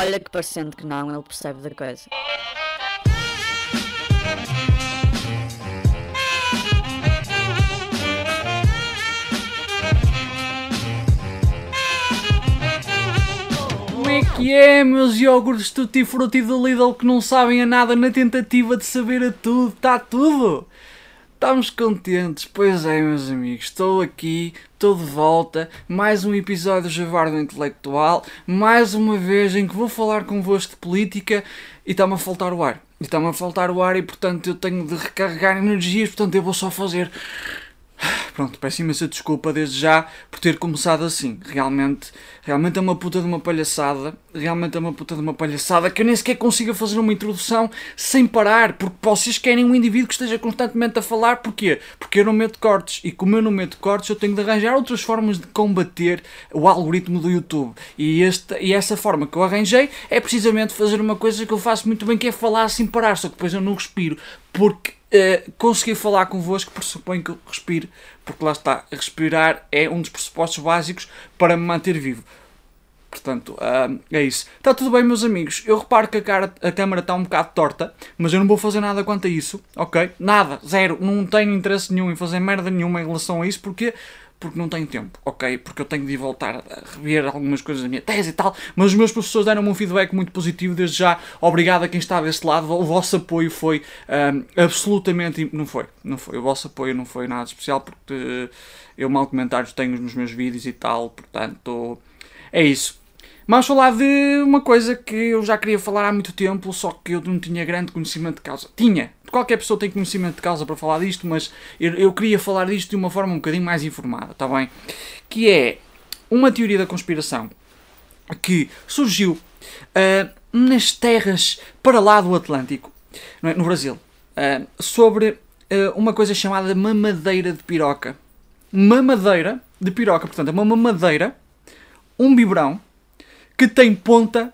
Olha que parecendo que não, ele percebe da coisa. Como é que é, meus iogurtes tutti frutti do Lidl que não sabem a nada na tentativa de saber a tudo? Está tudo! Estamos contentes, pois é, meus amigos. Estou aqui, estou de volta. Mais um episódio do Javardo Intelectual. Mais uma vez em que vou falar convosco de política e está-me a faltar o ar. E está-me a faltar o ar e, portanto, eu tenho de recarregar energias. Portanto, eu vou só fazer Pronto, peço imensa desculpa desde já por ter começado assim. Realmente, realmente é uma puta de uma palhaçada. Realmente é uma puta de uma palhaçada que eu nem sequer consigo fazer uma introdução sem parar, porque vocês querem um indivíduo que esteja constantemente a falar. Porquê? Porque eu não meto cortes. E como eu não meto cortes, eu tenho de arranjar outras formas de combater o algoritmo do YouTube. E, este, e essa forma que eu arranjei é precisamente fazer uma coisa que eu faço muito bem, que é falar sem parar, só que depois eu não respiro. Porque uh, conseguir falar convosco pressupõe que respire, porque lá está, respirar é um dos pressupostos básicos para me manter vivo. Portanto, uh, é isso. Está tudo bem, meus amigos. Eu reparo que a, cara, a câmera está um bocado torta, mas eu não vou fazer nada quanto a isso, ok? Nada, zero. Não tenho interesse nenhum em fazer merda nenhuma em relação a isso, porque porque não tenho tempo, ok? Porque eu tenho de voltar a rever algumas coisas da minha tese e tal, mas os meus professores deram-me um feedback muito positivo, desde já, obrigado a quem está desse lado, o vosso apoio foi um, absolutamente, não foi, não foi, o vosso apoio não foi nada especial, porque eu mal comentários tenho nos meus vídeos e tal, portanto, é isso. Vamos falar de uma coisa que eu já queria falar há muito tempo, só que eu não tinha grande conhecimento de causa. Tinha, qualquer pessoa tem conhecimento de causa para falar disto, mas eu, eu queria falar disto de uma forma um bocadinho mais informada, está bem? Que é uma teoria da conspiração que surgiu uh, nas terras para lá do Atlântico, é? no Brasil, uh, sobre uh, uma coisa chamada mamadeira de piroca. Mamadeira de piroca, portanto, é uma mamadeira, um biberão que tem ponta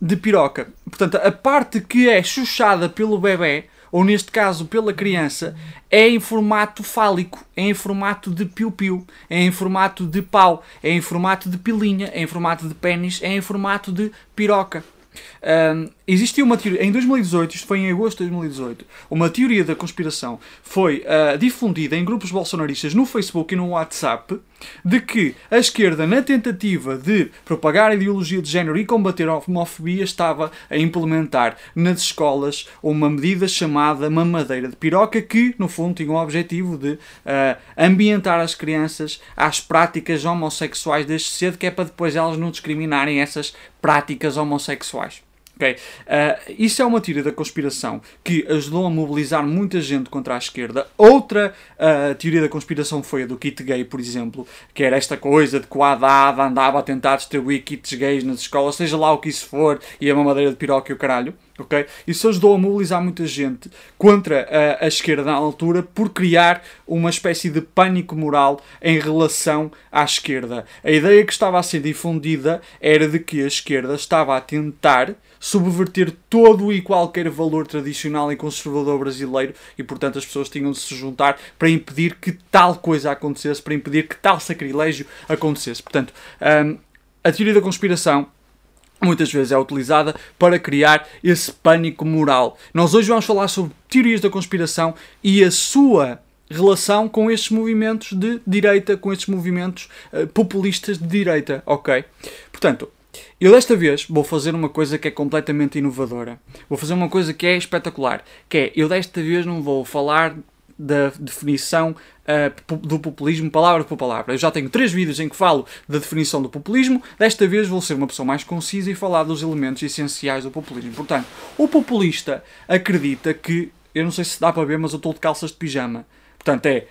de piroca. Portanto, a parte que é chuchada pelo bebê, ou neste caso pela criança, é em formato fálico, é em formato de piu-piu, é em formato de pau, é em formato de pilinha, é em formato de pênis, é em formato de piroca. Um, existiu uma teoria, em 2018, isto foi em agosto de 2018, uma teoria da conspiração foi uh, difundida em grupos bolsonaristas no Facebook e no WhatsApp de que a esquerda, na tentativa de propagar a ideologia de género e combater a homofobia, estava a implementar nas escolas uma medida chamada mamadeira de piroca, que, no fundo, tinha o objetivo de uh, ambientar as crianças às práticas homossexuais desde cedo, que é para depois elas não discriminarem essas práticas homossexuais. Okay? Uh, isso é uma teoria da conspiração que ajudou a mobilizar muita gente contra a esquerda. Outra uh, teoria da conspiração foi a do kit gay, por exemplo, que era esta coisa de que o Haddad andava a tentar distribuir kits gays nas escolas, seja lá o que isso for, e a mamadeira de piroca e o caralho. Okay? Isso ajudou a mobilizar muita gente contra a, a, esquerda na altura por criar uma espécie de pânico moral em relação à esquerda. A ideia que estava a ser difundida era de que a esquerda estava a tentar subverter todo e qualquer valor tradicional e conservador brasileiro e, portanto, as pessoas tinham de se juntar para impedir que tal coisa acontecesse, para impedir que tal sacrilégio acontecesse. Portanto, um, a teoria da conspiração muitas vezes é utilizada para criar esse pânico moral. Nós hoje vamos falar sobre teorias da conspiração e a sua relação com estes movimentos de direita, com estes movimentos uh, populistas de direita, ok? Portanto, eu desta vez vou fazer uma coisa que é completamente inovadora. Vou fazer uma coisa que é espetacular, que é eu desta vez não vou falar da definição uh, do populismo palavra por palavra. Eu já tenho três vídeos em que falo da definição do populismo, desta vez vou ser uma pessoa mais concisa e falar dos elementos essenciais do populismo. Portanto, o populista acredita que, eu não sei se dá para ver, mas eu estou de calças de pijama. Portanto, é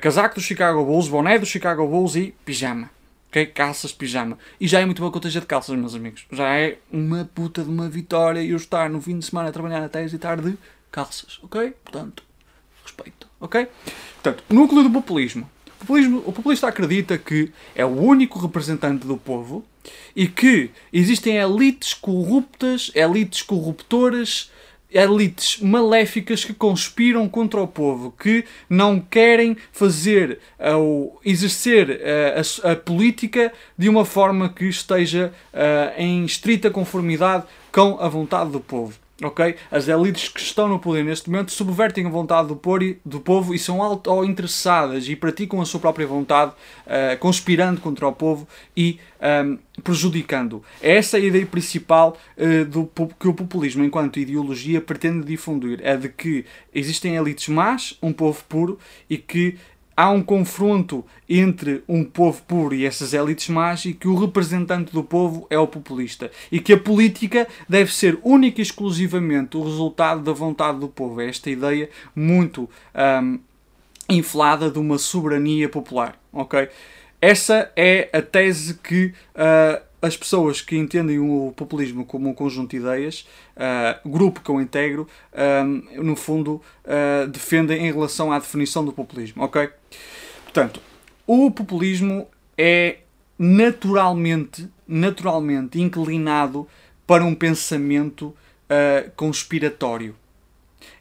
casaco do Chicago Bulls, boné do Chicago Bulls e pijama. Ok? Calças pijama. E já é muito boa que eu esteja de calças, meus amigos. Já é uma puta de uma vitória eu estar no fim de semana a trabalhar até e tarde de calças. Ok? Portanto, respeito. Ok? Portanto, núcleo do populismo. O, populismo. o populista acredita que é o único representante do povo e que existem elites corruptas, elites corruptoras elites maléficas que conspiram contra o povo, que não querem fazer ou exercer a, a, a, política de uma forma que esteja uh, em estrita conformidade com a vontade do povo ok? As elites que estão no poder neste momento subvertem a vontade do, do povo e são auto-interessadas e praticam a sua própria vontade, uh, conspirando contra o povo e um, ehm, prejudicando. É essa a ideia principal uh, do, que o populismo, enquanto ideologia, pretende difundir. É de que existem elites más, um povo puro e que há um confronto entre um povo puro e essas elites más e que o representante do povo é o populista e que a política deve ser única e exclusivamente o resultado da vontade do povo. É esta ideia muito um, inflada de uma soberania popular, ok? Essa é a tese que uh, as pessoas que entendem o populismo como um conjunto de ideias, uh, grupo que eu integro, uh, no fundo uh, defendem em relação à definição do populismo, ok? Portanto, o populismo é naturalmente, naturalmente inclinado para um pensamento conspiratório.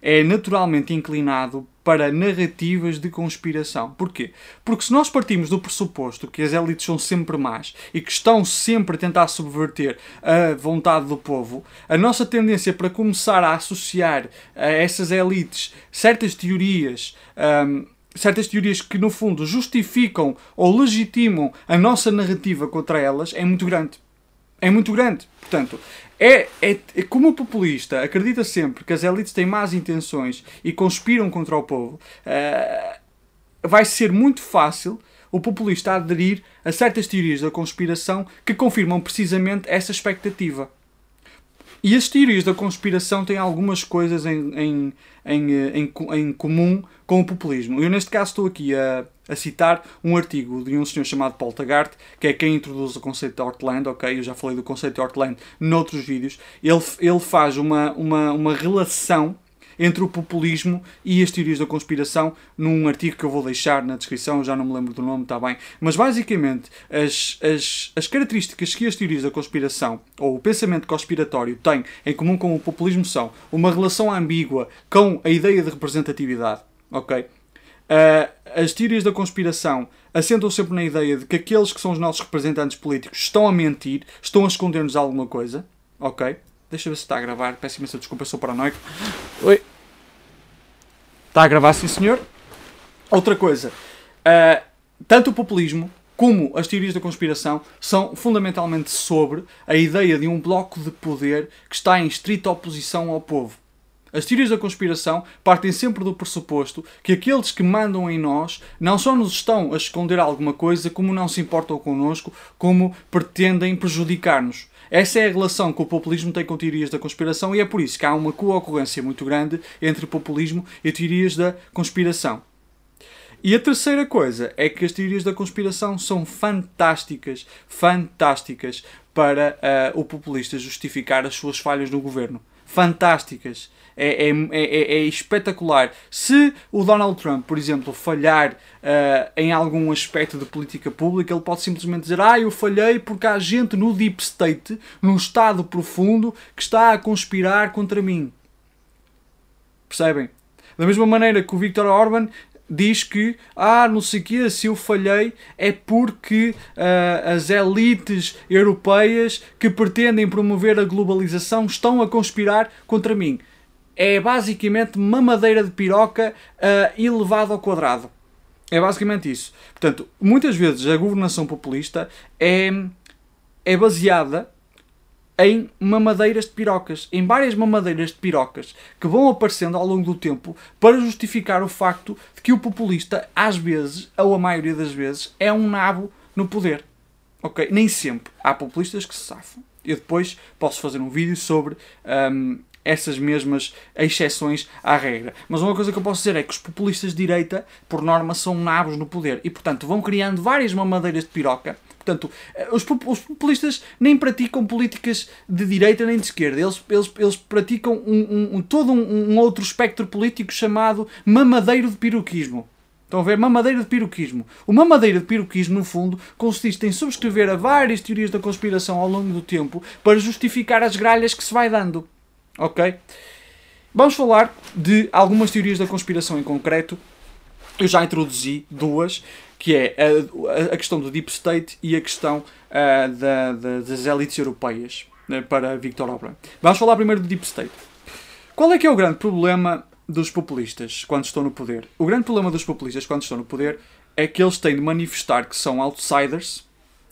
É naturalmente inclinado para narrativas de conspiração. Porquê? Porque se nós partimos do pressuposto que as elites são sempre más e que estão sempre a tentar subverter a vontade do povo, a nossa tendência para começar a associar a essas elites certas teorias. Um, certas teorias que no fundo justificam ou legitimam a nossa narrativa contra elas é muito grande. É muito grande. Portanto, é, é, é, como o populista acredita sempre que as elites têm más intenções e conspiram contra o povo, uh, vai ser muito fácil o populista aderir a certas teorias da conspiração que confirmam precisamente essa expectativa. E as teorias da conspiração têm algumas coisas em, em, em, em, em comum com o populismo. Eu, neste caso, estou aqui a, a citar um artigo de um senhor chamado Paul Taggart, que é quem introduz o conceito de Heartland, ok? Eu já falei do conceito de Heartland noutros vídeos. Ele, ele faz uma, uma, uma relação entre o populismo e as teorias da conspiração num artigo que eu vou deixar na descrição, já não me lembro do nome, está bem. Mas basicamente, as, as, as características que as teorias da conspiração ou o pensamento conspiratório têm em comum com o populismo são uma relação ambígua com a ideia de representatividade, ok? Uh, as teorias da conspiração assentam sempre na ideia de que aqueles que são os nossos representantes políticos estão a mentir, estão a esconder-nos alguma coisa, ok? Deixa eu ver se está a gravar. Peço imensa desculpa, sou paranoico. Oi. Está a gravar, sim senhor. Outra coisa. Uh, tanto o populismo como as teorias da conspiração são fundamentalmente sobre a ideia de um bloco de poder que está em estrita oposição ao povo. As teorias da conspiração partem sempre do pressuposto que aqueles que mandam em nós não só nos estão a esconder alguma coisa, como não se importam connosco, como pretendem prejudicar-nos. Essa é a relação que o populismo tem com teorias da conspiração e é por isso que há uma co-ocorrência muito grande entre populismo e teorias da conspiração. E a terceira coisa é que as teorias da conspiração são fantásticas, fantásticas para uh, o populista justificar as suas falhas no governo. Fantásticas é, é, é, é, espetacular. Se o Donald Trump, por exemplo, falhar uh, em algum aspecto de política pública, ele pode simplesmente dizer: Ah, eu falhei porque há gente no Deep State, num estado profundo, que está a conspirar contra mim. Percebem? Da mesma maneira que o Viktor Orban diz que, ah, não sei o quê, se eu falhei é porque uh, as elites europeias que pretendem promover a globalização estão a conspirar contra mim é basicamente mamadeira de piroca uh, elevado ao quadrado. É basicamente isso. Portanto, muitas vezes a governação populista é, é baseada em mamadeiras de pirocas, em várias mamadeiras de pirocas que vão aparecendo ao longo do tempo para justificar o facto de que o populista, às vezes, ou a maioria das vezes, é um nabo no poder. Ok? Nem sempre. Há populistas que se safam. Eu depois posso fazer um vídeo sobre um, essas mesmas exceções à regra. Mas uma coisa que eu posso dizer é que os populistas de direita, por norma, são nabos no poder e, portanto, vão criando várias mamadeiras de piroca. Portanto, eh, os, populistas nem praticam políticas de direita nem de esquerda. Eles, eles, eles praticam um, um, todo um, um outro espectro político chamado mamadeiro de piroquismo. Estão a ver? Mamadeira de piroquismo. O mamadeira de piroquismo, no fundo, consiste em subscrever a várias teorias da conspiração ao longo do tempo para justificar as gralhas que se vai dando. Ok? Vamos falar de algumas teorias da conspiração em concreto. Eu já introduzi duas, que é a, a questão do Deep State e a questão uh, da, da, das elites europeias uh, para Victor Orban. Vamos falar primeiro do Deep State. Qual é que é o grande problema dos populistas quando estão no poder? O grande problema dos populistas quando estão no poder é que eles têm de manifestar que são outsiders,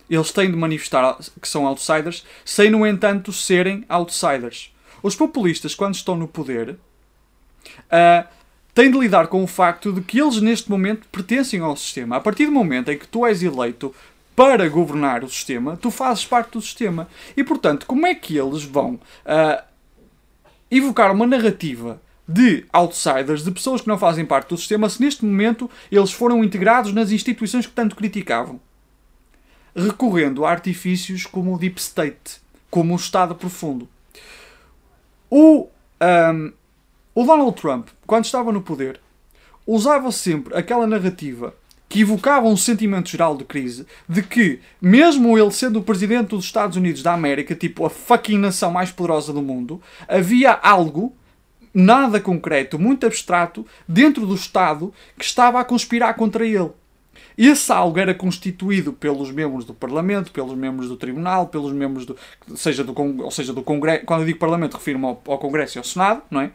eles têm de manifestar que são outsiders, sem, no entanto, serem outsiders. Os populistas, quando estão no poder, uh, têm de lidar com o facto de que eles, neste momento, pertencem ao sistema. A partir do momento em que tu és eleito para governar o sistema, tu fazes parte do sistema. E, portanto, como é que eles vão uh, evocar uma narrativa de outsiders, de pessoas que não fazem parte do sistema, se neste momento eles foram integrados nas instituições que tanto criticavam. Recorrendo a artifícios como o Deep State, como o Estado Profundo. O, um, o Donald Trump, quando estava no poder, usava sempre aquela narrativa que evocava um sentimento geral de crise, de que, mesmo ele sendo o presidente dos Estados Unidos da América, tipo a fucking nação mais poderosa do mundo, havia algo nada concreto, muito abstrato, dentro do Estado que estava a conspirar contra ele. Esse algo era constituído pelos membros do Parlamento, pelos membros do Tribunal, pelos membros do. seja do, ou seja, do Congresso. Quando eu digo Parlamento, refiro-me ao, ao Congresso e ao Senado, não é?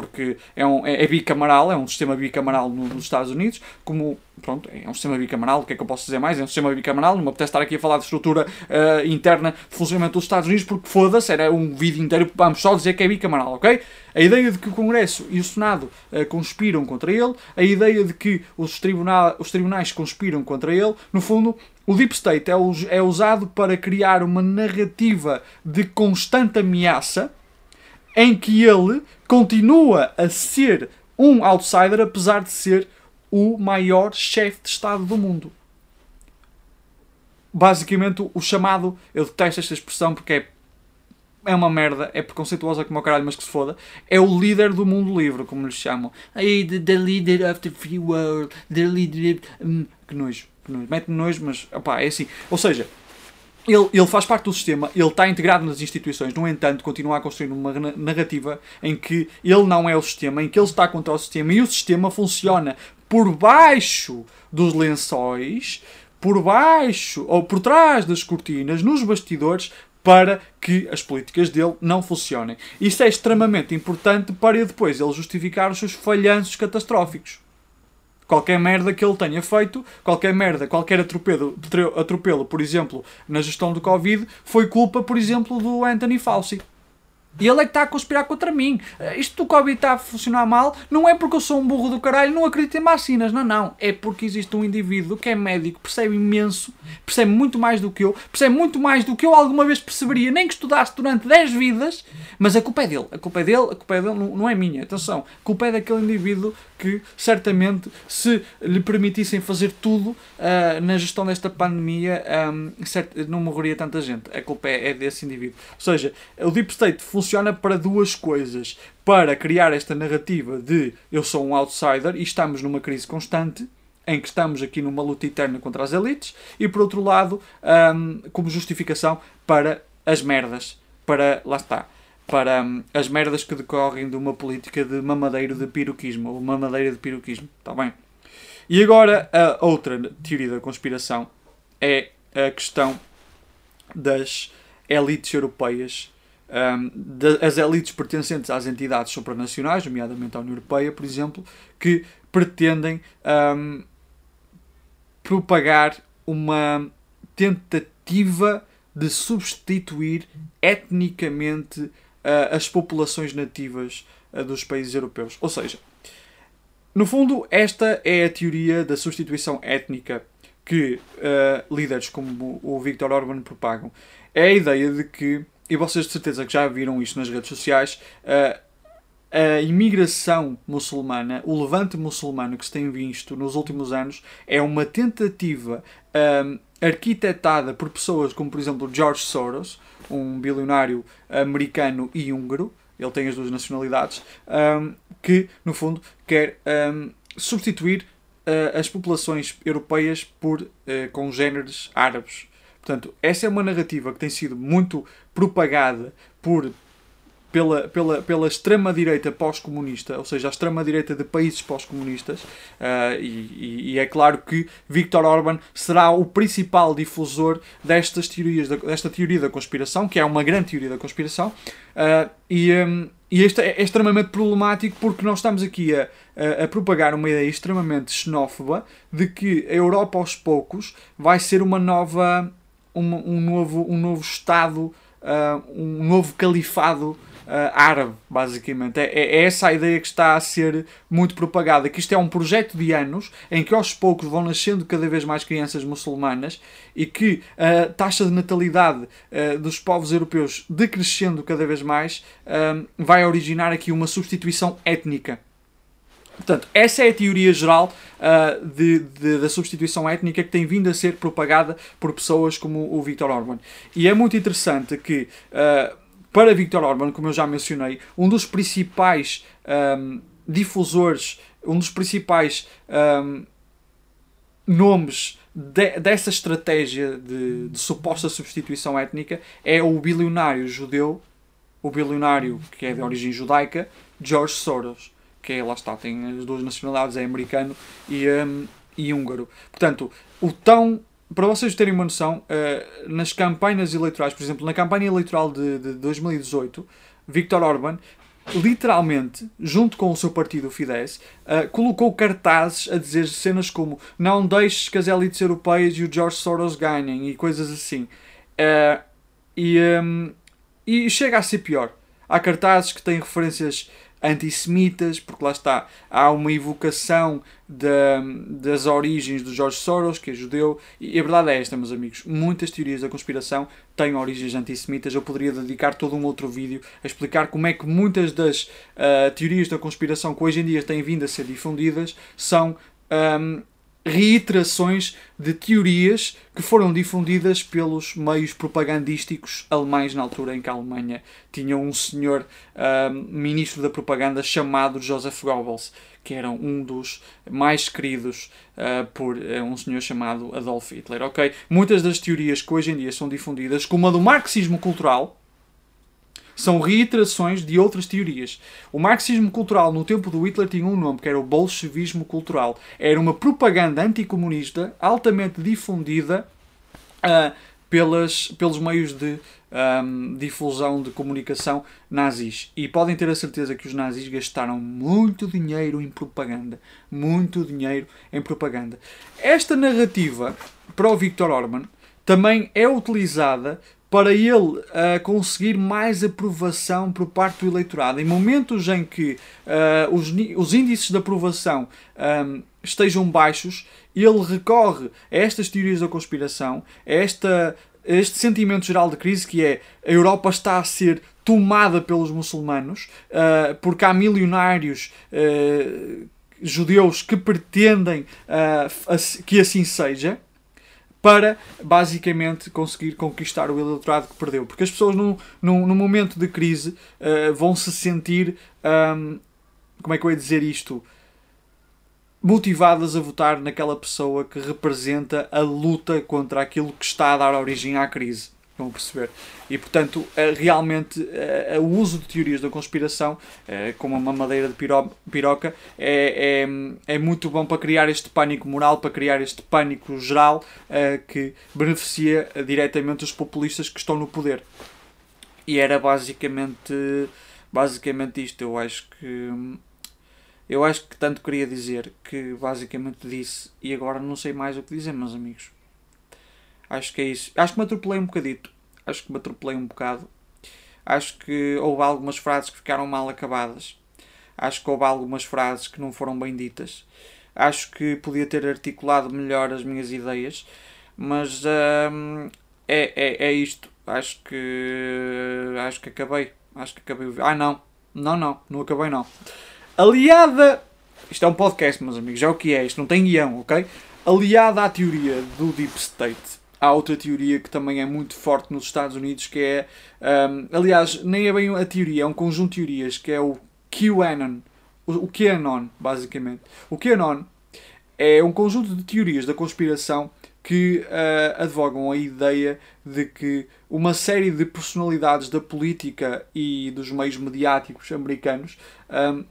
Porque é, um, é, é, bicamaral, é um sistema bicamaral nos Estados Unidos, como, pronto, é um sistema bicamaral, o que é que eu posso dizer mais? É um sistema bicamaral, não me apetece estar aqui a falar de estrutura uh, interna de funcionamento dos Estados Unidos, porque foda-se, era um vídeo inteiro, vamos só dizer que é bicamaral, ok? A ideia de que o Congresso e o Senado uh, conspiram contra ele, a ideia de que os, tribunal, os tribunais conspiram contra ele, no fundo, o Deep State é, é usado para criar uma narrativa de constante ameaça em que ele continua a ser um outsider, apesar de ser o maior chefe de Estado do mundo. Basicamente, o chamado, eu detesto esta expressão porque é, é uma merda, é preconceituosa como o caralho, mas que se foda, é o líder do mundo livre, como lhes chamam. Hey, the, the leader of the free world, the leader. Hum, que nojo, que nojo. Mete-me nojo, mas opá, é assim. Ou seja, ele, ele faz parte do sistema, ele está integrado nas instituições, no entanto, continua a construir uma narrativa em que ele não é o sistema, em que ele está contra o sistema e o sistema funciona por baixo dos lençóis, por baixo ou por trás das cortinas, nos bastidores, para que as políticas dele não funcionem. Isso é extremamente importante para depois ele justificar os seus falhanços catastróficos. Qualquer merda que ele tenha feito, qualquer merda, qualquer atropelo, atropelo, por exemplo, na gestão do Covid, foi culpa, por exemplo, do Anthony Fauci. E ele é que está a conspirar contra mim. Eh, isto do Covid está a funcionar mal, não é porque eu sou um burro do caralho, não acredito em vacinas. Não, não. É porque existe um indivíduo que é médico, percebe imenso, percebe muito mais do que eu, percebe muito mais do que eu alguma vez perceberia, nem que estudasse durante 10 vidas, mas a culpa é dele. A culpa é dele, a culpa é dele, não, não é minha. Atenção, a culpa é daquele indivíduo que certamente, se lhe permitissem fazer tudo uh, na gestão desta pandemia, um, não morreria tanta gente. A culpa é, é desse indivíduo. Ou seja, o Deep State funciona para duas coisas. Para criar esta narrativa de eu sou um outsider e estamos numa crise constante, em que estamos aqui numa luta eterna contra as elites, e por outro lado, um, como justificação para as merdas. Para, lá está, para um, as merdas que decorrem de uma política de mamadeiro de piroquismo, ou mamadeira de piroquismo, está bem? E agora, a outra teoria da conspiração é a questão das elites europeias, um, das elites pertencentes às entidades supranacionais, nomeadamente à União Europeia, por exemplo, que pretendem um, propagar uma tentativa de substituir etnicamente uh, as populações nativas uh, dos países europeus. Ou seja, no fundo, esta é a teoria da substituição étnica que uh, líderes como o Viktor Orban propagam. É a ideia de que, e vocês de certeza que já viram isto nas redes sociais, a imigração muçulmana, o levante muçulmano que se tem visto nos últimos anos, é uma tentativa arquitetada por pessoas como, por exemplo, George Soros, um bilionário americano e húngaro, ele tem as duas nacionalidades, um, que, no fundo, quer um, substituir uh, as populações europeias por uh, congêneres árabes. Portanto, essa é uma narrativa que tem sido muito propagada por pela, pela, pela extrema-direita pós-comunista, ou seja, a extrema-direita de países pós-comunistas, uh, e, e, é claro que Viktor Orban será o principal difusor destas teorias, desta teoria da conspiração, que é uma grande teoria da conspiração, uh, e, um, e isto é, é, extremamente problemático porque nós estamos aqui a, a, a, propagar uma ideia extremamente xenófoba de que a Europa aos poucos vai ser uma nova, uma, um, novo, um novo Estado, uh, um novo califado uh, árabe, basicamente. É, é, essa a ideia que está a ser muito propagada, que isto é um projeto de anos em que aos poucos vão nascendo cada vez mais crianças muçulmanas e que a taxa de natalidade uh, dos povos europeus decrescendo cada vez mais vai originar aqui uma substituição étnica. Portanto, essa é a teoria geral uh, de, de, da substituição étnica que tem vindo a ser propagada por pessoas como o Viktor Orban. E é muito interessante que uh, para Viktor Orban, como eu já mencionei, um dos principais um, difusores, um dos principais um, nomes de, dessa estratégia de, de, suposta substituição étnica é o bilionário judeu, o bilionário que é de origem judaica, George Soros, que é, lá está, tem as duas nacionalidades, é americano e, um, e húngaro. Portanto, o tão para vocês terem uma noção, uh, nas campanhas eleitorais, por exemplo, na campanha eleitoral de, de 2018, Viktor Orban literalmente, junto com o seu partido, o Fidesz, uh, colocou cartazes a dizer cenas como não deixes que as elites europeias e o George Soros ganhem e coisas assim. Uh, e, um, e chega a ser pior. Há cartazes que têm referências antissemitas, porque lá está, há uma evocação das origens do George Soros, que é judeu, e a verdade é esta, meus amigos, muitas teorias da conspiração têm origens antissemitas, eu poderia dedicar todo um outro vídeo a explicar como é que muitas das uh, teorias da conspiração que hoje em dia têm vindo a ser difundidas são um, reiterações de teorias que foram difundidas pelos meios propagandísticos alemães na altura em que a Alemanha tinha um senhor uh, ministro da propaganda chamado Joseph Goebbels, que era um dos mais queridos uh, por uh, um senhor chamado Adolf Hitler. Ok, muitas das teorias que hoje em dia são difundidas, como a do marxismo cultural, são reiterações de outras teorias. O marxismo cultural no tempo do Hitler tinha um nome que era o bolchevismo cultural. Era uma propaganda anticomunista altamente difundida uh, pelas, pelos meios de um, difusão de comunicação nazis. E podem ter a certeza que os nazis gastaram muito dinheiro em propaganda. Muito dinheiro em propaganda. Esta narrativa para o Viktor Orban também é utilizada para ele uh, conseguir mais aprovação por parte do eleitorado. Em momentos em que uh, os, os índices de aprovação um, estejam baixos, ele recorre a estas teorias da conspiração, a, esta, a este sentimento geral de crise que é a Europa está a ser tomada pelos muçulmanos, uh, porque há milionários judeus que pretendem que assim seja para basicamente conseguir conquistar o eleitorado que perdeu. Porque as pessoas, num, num, num momento de crise, uh, vão se sentir. Um, como é que eu ia dizer isto? Motivadas a votar naquela pessoa que representa a luta contra aquilo que está a dar origem à crise. Estão a perceber? E portanto, eh, realmente, eh, o uso de teorias da conspiração, eh, como uma madeira de piroca, é, é, é muito bom para criar este pânico moral, para criar este pânico geral que beneficia diretamente os populistas que estão no poder. E era basicamente, basicamente isto. Eu acho que. Eu acho que tanto queria dizer que basicamente disse e agora não sei mais o que dizer, meus amigos. Acho que é isso. Acho que me atropelei um bocadito. Acho que me atropelei um bocado. Acho que houve algumas frases que ficaram mal acabadas. Acho que houve algumas frases que não foram bem ditas. Acho que podia ter articulado melhor as minhas ideias. Mas hum, é, é, é isto. Acho que. Acho que acabei. Acho que acabei. Ah, não. Não, não. Não acabei, não. Aliada. Isto é um podcast, meus amigos. É o que é. Isto não tem guião, ok? Aliada à teoria do Deep State há outra teoria que também é muito forte nos Estados Unidos, que é, um, aliás, nem é bem a teoria, é um conjunto de teorias, que é o QAnon, o, QAnon, basicamente. O QAnon é um conjunto de teorias da conspiração que uh, advogam a ideia de que uma série de personalidades da política e dos meios mediáticos americanos um,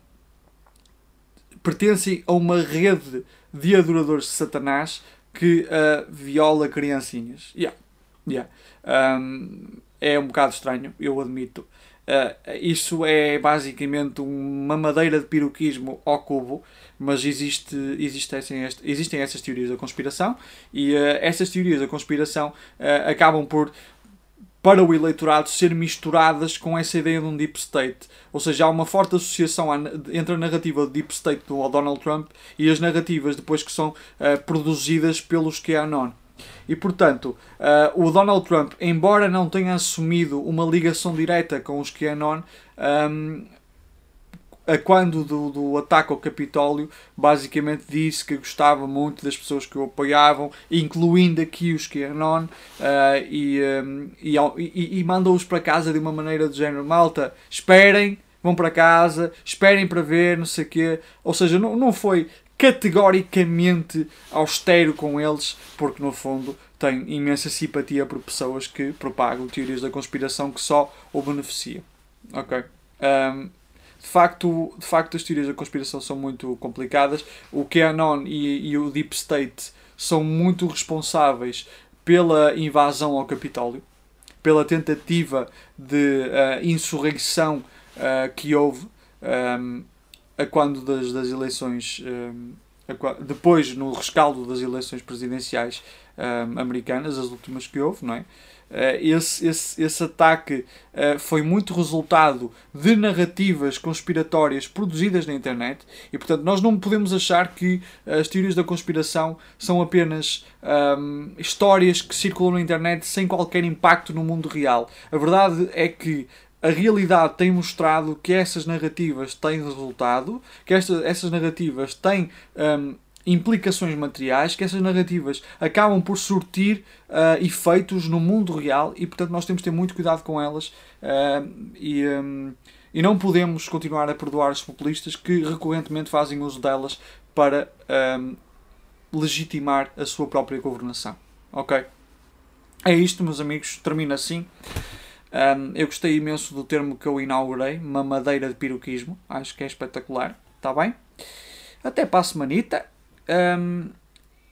pertencem a uma rede de adoradores de Satanás que uh, viola criancinhas. Yeah. Yeah. Um, é um bocado estranho, eu admito. Uh, isso é basicamente uma madeira de piroquismo ao cubo, mas existe, existem, existem essas teorias da conspiração e uh, essas teorias da conspiração uh, acabam por, para o eleitorado, ser misturadas com essa ideia de um deep state. Ou seja, há uma forte associação entre a narrativa do deep state do Donald Trump e as narrativas depois que são produzidas pelos QAnon. E portanto, uh, o Donald Trump, embora não tenha assumido uma ligação direta com os QAnon, um, a quando do, do ataque ao Capitólio, basicamente disse que gostava muito das pessoas que o apoiavam, incluindo aqui os QAnon, uh, e, um, e, e, e mandou-os para casa de uma maneira de género: malta, esperem, vão para casa, esperem para ver, não sei o quê. Ou seja, não, não foi categoricamente austero com eles, porque no fundo tem imensa simpatia por pessoas que propagam teorias da conspiração que só o beneficiam. Ok? Um, de facto, de facto, as teorias da conspiração são muito complicadas. O QAnon e, e o Deep State são muito responsáveis pela invasão ao Capitólio, pela tentativa de uh, insurreição uh, que houve. Um, a quando das, das eleições. Um, depois, no rescaldo das eleições presidenciais um, americanas, as últimas que houve, não é? Uh, esse, esse, esse ataque uh, foi muito resultado de narrativas conspiratórias produzidas na internet e, portanto, nós não podemos achar que as teorias da conspiração são apenas um, histórias que circulam na internet sem qualquer impacto no mundo real. A verdade é que a realidade tem mostrado que essas narrativas têm resultado, que esta, essas narrativas têm um, implicações materiais, que essas narrativas acabam por surtir uh, efeitos no mundo real e, portanto, nós temos de ter muito cuidado com elas uh, e, um, e não podemos continuar a perdoar os populistas que recorrentemente fazem uso delas para um, legitimar a sua própria governação. Ok? É isto, meus amigos. Termina assim. Um, eu gostei imenso do termo que eu inaugurei, mamadeira de piroquismo. Acho que é espetacular. Está bem? Até para a semanita. Um,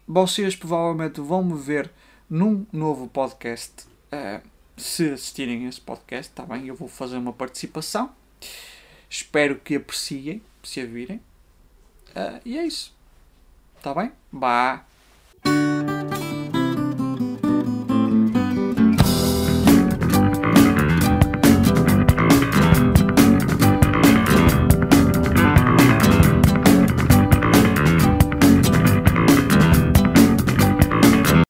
vocês provavelmente vão me ver num novo podcast. Uh, se assistirem a esse podcast, está bem? Eu vou fazer uma participação. Espero que apreciem, se a virem. Uh, e é isso. Está bem? Bah.